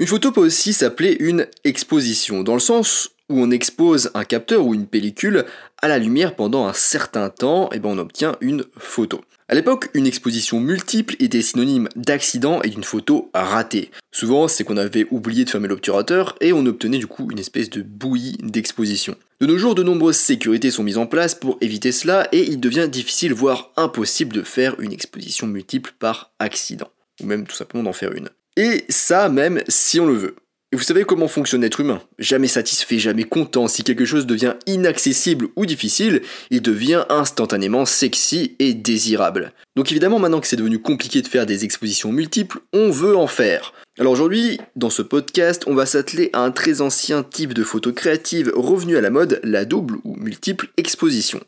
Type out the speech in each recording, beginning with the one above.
Une photo peut aussi s'appeler une exposition, dans le sens où on expose un capteur ou une pellicule à la lumière pendant un certain temps, et ben on obtient une photo. À l'époque, une exposition multiple était synonyme d'accident et d'une photo ratée. Souvent, c'est qu'on avait oublié de fermer l'obturateur et on obtenait du coup une espèce de bouillie d'exposition. De nos jours, de nombreuses sécurités sont mises en place pour éviter cela et il devient difficile, voire impossible de faire une exposition multiple par accident. Ou même tout simplement d'en faire une. Et ça même si on le veut. Et vous savez comment fonctionne l'être humain Jamais satisfait, jamais content. Si quelque chose devient inaccessible ou difficile, il devient instantanément sexy et désirable. Donc évidemment, maintenant que c'est devenu compliqué de faire des expositions multiples, on veut en faire. Alors aujourd'hui, dans ce podcast, on va s'atteler à un très ancien type de photo créative revenu à la mode, la double ou multiple exposition.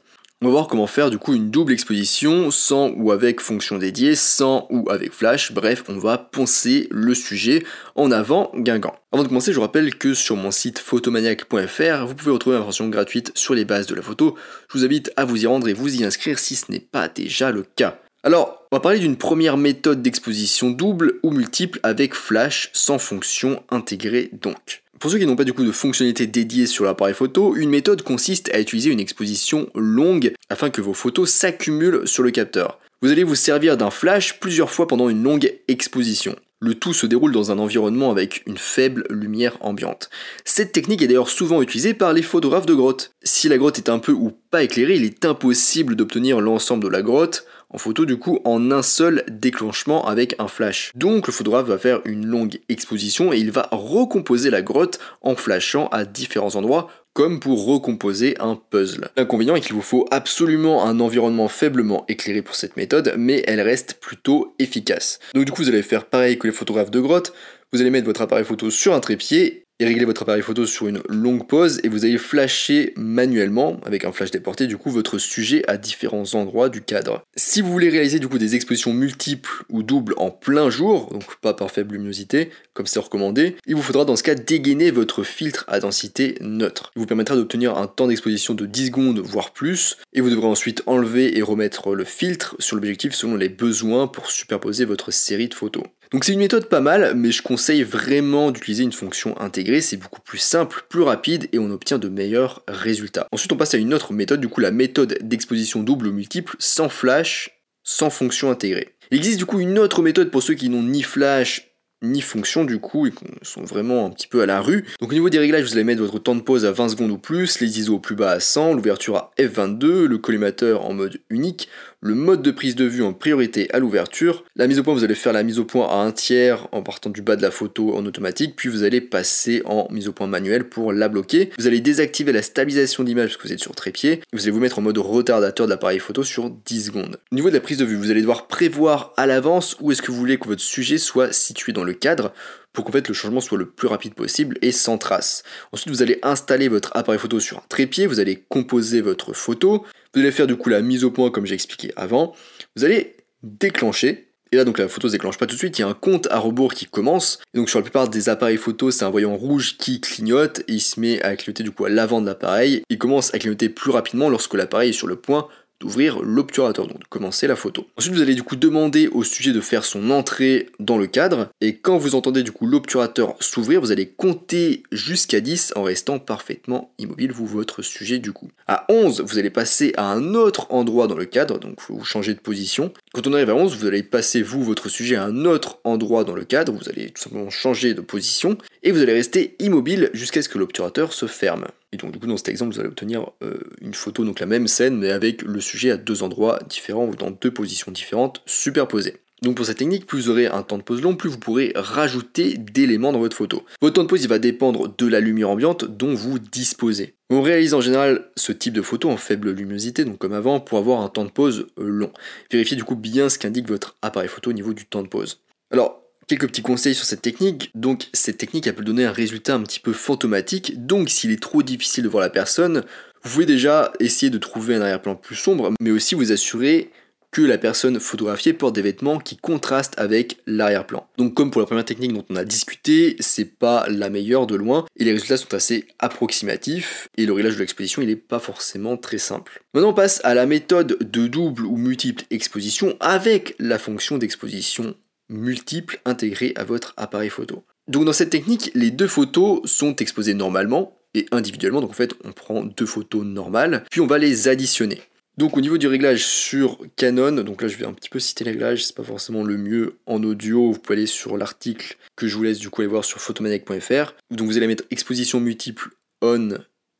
On va voir comment faire du coup une double exposition sans ou avec fonction dédiée, sans ou avec flash, bref, on va poncer le sujet en avant Guingamp. Avant de commencer, je vous rappelle que sur mon site photomaniac.fr, vous pouvez retrouver une information gratuite sur les bases de la photo. Je vous invite à vous y rendre et vous y inscrire si ce n'est pas déjà le cas. Alors, on va parler d'une première méthode d'exposition double ou multiple avec flash sans fonction intégrée donc. Pour ceux qui n'ont pas du coup de fonctionnalité dédiée sur l'appareil photo, une méthode consiste à utiliser une exposition longue afin que vos photos s'accumulent sur le capteur. Vous allez vous servir d'un flash plusieurs fois pendant une longue exposition. Le tout se déroule dans un environnement avec une faible lumière ambiante. Cette technique est d'ailleurs souvent utilisée par les photographes de grotte. Si la grotte est un peu ou pas éclairée, il est impossible d'obtenir l'ensemble de la grotte en photo du coup en un seul déclenchement avec un flash. Donc le photographe va faire une longue exposition et il va recomposer la grotte en flashant à différents endroits comme pour recomposer un puzzle. L'inconvénient est qu'il vous faut absolument un environnement faiblement éclairé pour cette méthode, mais elle reste plutôt efficace. Donc du coup vous allez faire pareil que les photographes de grotte, vous allez mettre votre appareil photo sur un trépied et régler votre appareil photo sur une longue pause et vous allez flasher manuellement avec un flash déporté du coup votre sujet à différents endroits du cadre. Si vous voulez réaliser du coup des expositions multiples ou doubles en plein jour, donc pas par faible luminosité comme c'est recommandé, il vous faudra dans ce cas dégainer votre filtre à densité neutre. Il vous permettra d'obtenir un temps d'exposition de 10 secondes voire plus et vous devrez ensuite enlever et remettre le filtre sur l'objectif selon les besoins pour superposer votre série de photos. Donc c'est une méthode pas mal, mais je conseille vraiment d'utiliser une fonction intégrée, c'est beaucoup plus simple, plus rapide et on obtient de meilleurs résultats. Ensuite on passe à une autre méthode, du coup la méthode d'exposition double ou multiple sans flash, sans fonction intégrée. Il existe du coup une autre méthode pour ceux qui n'ont ni flash ni fonction du coup et sont vraiment un petit peu à la rue. Donc au niveau des réglages, vous allez mettre votre temps de pause à 20 secondes ou plus, les ISO au plus bas à 100, l'ouverture à F22, le collimateur en mode unique, le mode de prise de vue en priorité à l'ouverture. La mise au point, vous allez faire la mise au point à un tiers en partant du bas de la photo en automatique, puis vous allez passer en mise au point manuelle pour la bloquer. Vous allez désactiver la stabilisation d'image parce que vous êtes sur trépied, vous allez vous mettre en mode retardateur de l'appareil photo sur 10 secondes. Au niveau de la prise de vue, vous allez devoir prévoir à l'avance où est-ce que vous voulez que votre sujet soit situé dans le cadre pour qu'en fait le changement soit le plus rapide possible et sans trace. Ensuite, vous allez installer votre appareil photo sur un trépied, vous allez composer votre photo, vous allez faire du coup la mise au point comme j'ai expliqué avant. Vous allez déclencher. Et là donc la photo se déclenche pas tout de suite, il y a un compte à rebours qui commence. Et donc sur la plupart des appareils photo, c'est un voyant rouge qui clignote et il se met à clignoter du coup à l'avant de l'appareil. Il commence à clignoter plus rapidement lorsque l'appareil est sur le point d'ouvrir l'obturateur, donc de commencer la photo. Ensuite, vous allez du coup demander au sujet de faire son entrée dans le cadre, et quand vous entendez du coup l'obturateur s'ouvrir, vous allez compter jusqu'à 10 en restant parfaitement immobile, vous, votre sujet du coup. À 11, vous allez passer à un autre endroit dans le cadre, donc vous changez de position. Quand on arrive à 11, vous allez passer, vous, votre sujet à un autre endroit dans le cadre, vous allez tout simplement changer de position, et vous allez rester immobile jusqu'à ce que l'obturateur se ferme. Et donc du coup dans cet exemple vous allez obtenir euh, une photo, donc la même scène mais avec le sujet à deux endroits différents ou dans deux positions différentes superposées. Donc pour cette technique, plus vous aurez un temps de pause long, plus vous pourrez rajouter d'éléments dans votre photo. Votre temps de pause il va dépendre de la lumière ambiante dont vous disposez. On réalise en général ce type de photo en faible luminosité, donc comme avant, pour avoir un temps de pause long. Vérifiez du coup bien ce qu'indique votre appareil photo au niveau du temps de pause. Alors, Quelques petits conseils sur cette technique. Donc, cette technique, peut donner un résultat un petit peu fantomatique. Donc, s'il est trop difficile de voir la personne, vous pouvez déjà essayer de trouver un arrière-plan plus sombre, mais aussi vous assurer que la personne photographiée porte des vêtements qui contrastent avec l'arrière-plan. Donc comme pour la première technique dont on a discuté, c'est pas la meilleure de loin et les résultats sont assez approximatifs et le réglage de l'exposition il est pas forcément très simple. Maintenant on passe à la méthode de double ou multiple exposition avec la fonction d'exposition multiples intégrés à votre appareil photo. Donc dans cette technique, les deux photos sont exposées normalement et individuellement. Donc en fait, on prend deux photos normales, puis on va les additionner. Donc au niveau du réglage sur Canon, donc là je vais un petit peu citer les réglages, c'est pas forcément le mieux en audio, vous pouvez aller sur l'article que je vous laisse du coup aller voir sur photomaniac.fr. Donc vous allez mettre exposition multiple on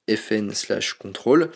fn slash control.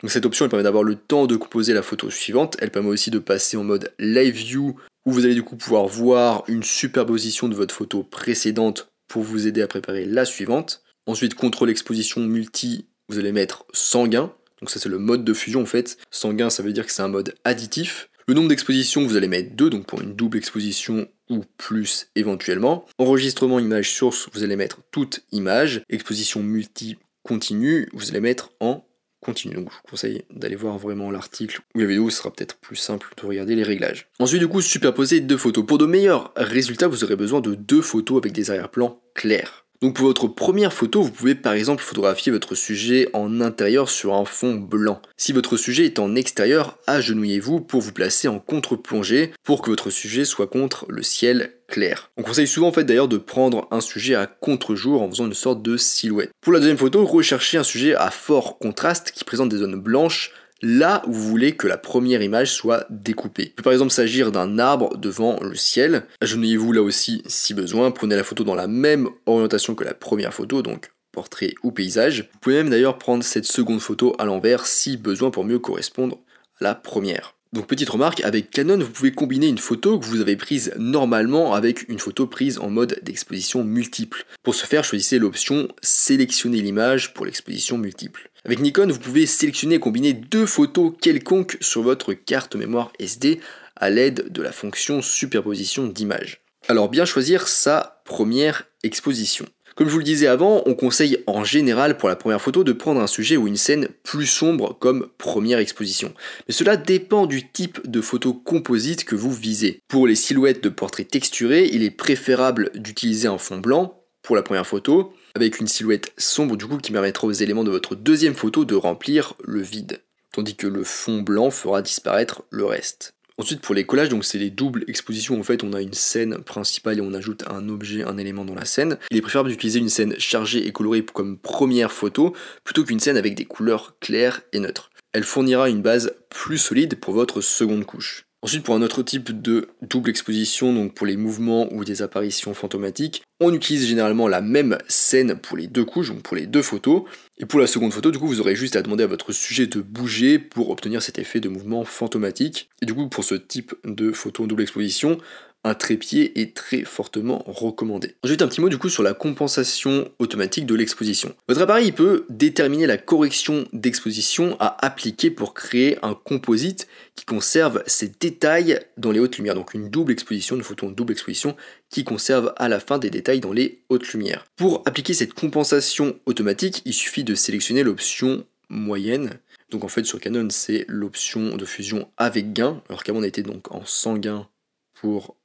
Donc cette option elle permet d'avoir le temps de composer la photo suivante, elle permet aussi de passer en mode live view où vous allez du coup pouvoir voir une superposition de votre photo précédente pour vous aider à préparer la suivante. Ensuite, contrôle exposition multi, vous allez mettre sanguin. Donc ça c'est le mode de fusion en fait. Sanguin ça veut dire que c'est un mode additif. Le nombre d'expositions vous allez mettre 2, donc pour une double exposition ou plus éventuellement. Enregistrement image source, vous allez mettre toute image. Exposition multi continue, vous allez mettre en continue. Donc je vous conseille d'aller voir vraiment l'article ou la vidéo, ce sera peut-être plus simple de regarder les réglages. Ensuite du coup, superposer deux photos. Pour de meilleurs résultats, vous aurez besoin de deux photos avec des arrière-plans clairs. Donc pour votre première photo, vous pouvez par exemple photographier votre sujet en intérieur sur un fond blanc. Si votre sujet est en extérieur, agenouillez-vous pour vous placer en contre-plongée pour que votre sujet soit contre le ciel clair. On conseille souvent en fait d'ailleurs de prendre un sujet à contre-jour en faisant une sorte de silhouette. Pour la deuxième photo, recherchez un sujet à fort contraste qui présente des zones blanches là où vous voulez que la première image soit découpée. Il peut par exemple s'agir d'un arbre devant le ciel. Agenouillez-vous là aussi si besoin, prenez la photo dans la même orientation que la première photo, donc portrait ou paysage. Vous pouvez même d'ailleurs prendre cette seconde photo à l'envers si besoin pour mieux correspondre à la première. Donc petite remarque, avec Canon, vous pouvez combiner une photo que vous avez prise normalement avec une photo prise en mode d'exposition multiple. Pour ce faire, choisissez l'option sélectionner l'image pour l'exposition multiple. Avec Nikon, vous pouvez sélectionner et combiner deux photos quelconques sur votre carte mémoire SD à l'aide de la fonction superposition d'images. Alors bien choisir sa première exposition. Comme je vous le disais avant, on conseille en général pour la première photo de prendre un sujet ou une scène plus sombre comme première exposition. Mais cela dépend du type de photo composite que vous visez. Pour les silhouettes de portraits texturés, il est préférable d'utiliser un fond blanc pour la première photo, avec une silhouette sombre du coup qui permettra aux éléments de votre deuxième photo de remplir le vide, tandis que le fond blanc fera disparaître le reste. Ensuite pour les collages, donc c'est les doubles expositions, en fait on a une scène principale et on ajoute un objet, un élément dans la scène. Il est préférable d'utiliser une scène chargée et colorée comme première photo, plutôt qu'une scène avec des couleurs claires et neutres. Elle fournira une base plus solide pour votre seconde couche. Ensuite, pour un autre type de double exposition, donc pour les mouvements ou des apparitions fantomatiques, on utilise généralement la même scène pour les deux couches, donc pour les deux photos. Et pour la seconde photo, du coup, vous aurez juste à demander à votre sujet de bouger pour obtenir cet effet de mouvement fantomatique. Et du coup, pour ce type de photo en double exposition, un trépied est très fortement recommandé. Ensuite, un petit mot du coup sur la compensation automatique de l'exposition. Votre appareil peut déterminer la correction d'exposition à appliquer pour créer un composite qui conserve ses détails dans les hautes lumières. Donc une double exposition, une photo en double exposition qui conserve à la fin des détails dans les hautes lumières. Pour appliquer cette compensation automatique, il suffit de sélectionner l'option moyenne. Donc en fait sur Canon c'est l'option de fusion avec gain, alors qu'avant on était donc en sanguin pour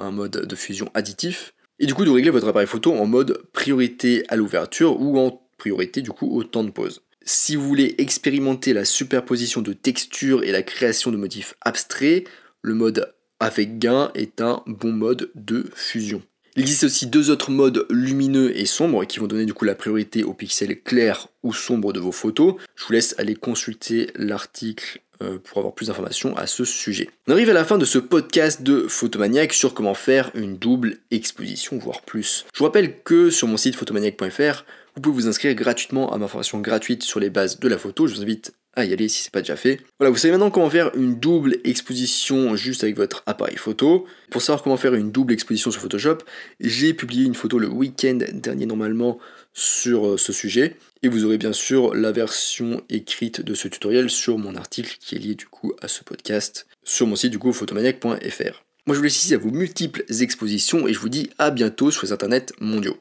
un mode de fusion additif, et du coup de régler votre appareil photo en mode priorité à l'ouverture ou en priorité du coup au temps de pause. Si vous voulez expérimenter la superposition de textures et la création de motifs abstraits, le mode avec gain est un bon mode de fusion. Il existe aussi deux autres modes lumineux et sombres qui vont donner du coup la priorité aux pixels clairs ou sombres de vos photos. Je vous laisse aller consulter l'article pour avoir plus d'informations à ce sujet. On arrive à la fin de ce podcast de Photomaniac sur comment faire une double exposition, voire plus. Je vous rappelle que sur mon site photomaniac.fr, vous pouvez vous inscrire gratuitement à ma formation gratuite sur les bases de la photo. Je vous invite à y aller si c'est pas déjà fait. Voilà, vous savez maintenant comment faire une double exposition juste avec votre appareil photo. Pour savoir comment faire une double exposition sur Photoshop, j'ai publié une photo le week-end dernier normalement sur euh, ce sujet. Et vous aurez bien sûr la version écrite de ce tutoriel sur mon article qui est lié du coup à ce podcast sur mon site du coup photomaniac.fr. Moi je vous laisse ici à vos multiples expositions et je vous dis à bientôt sur les internets mondiaux.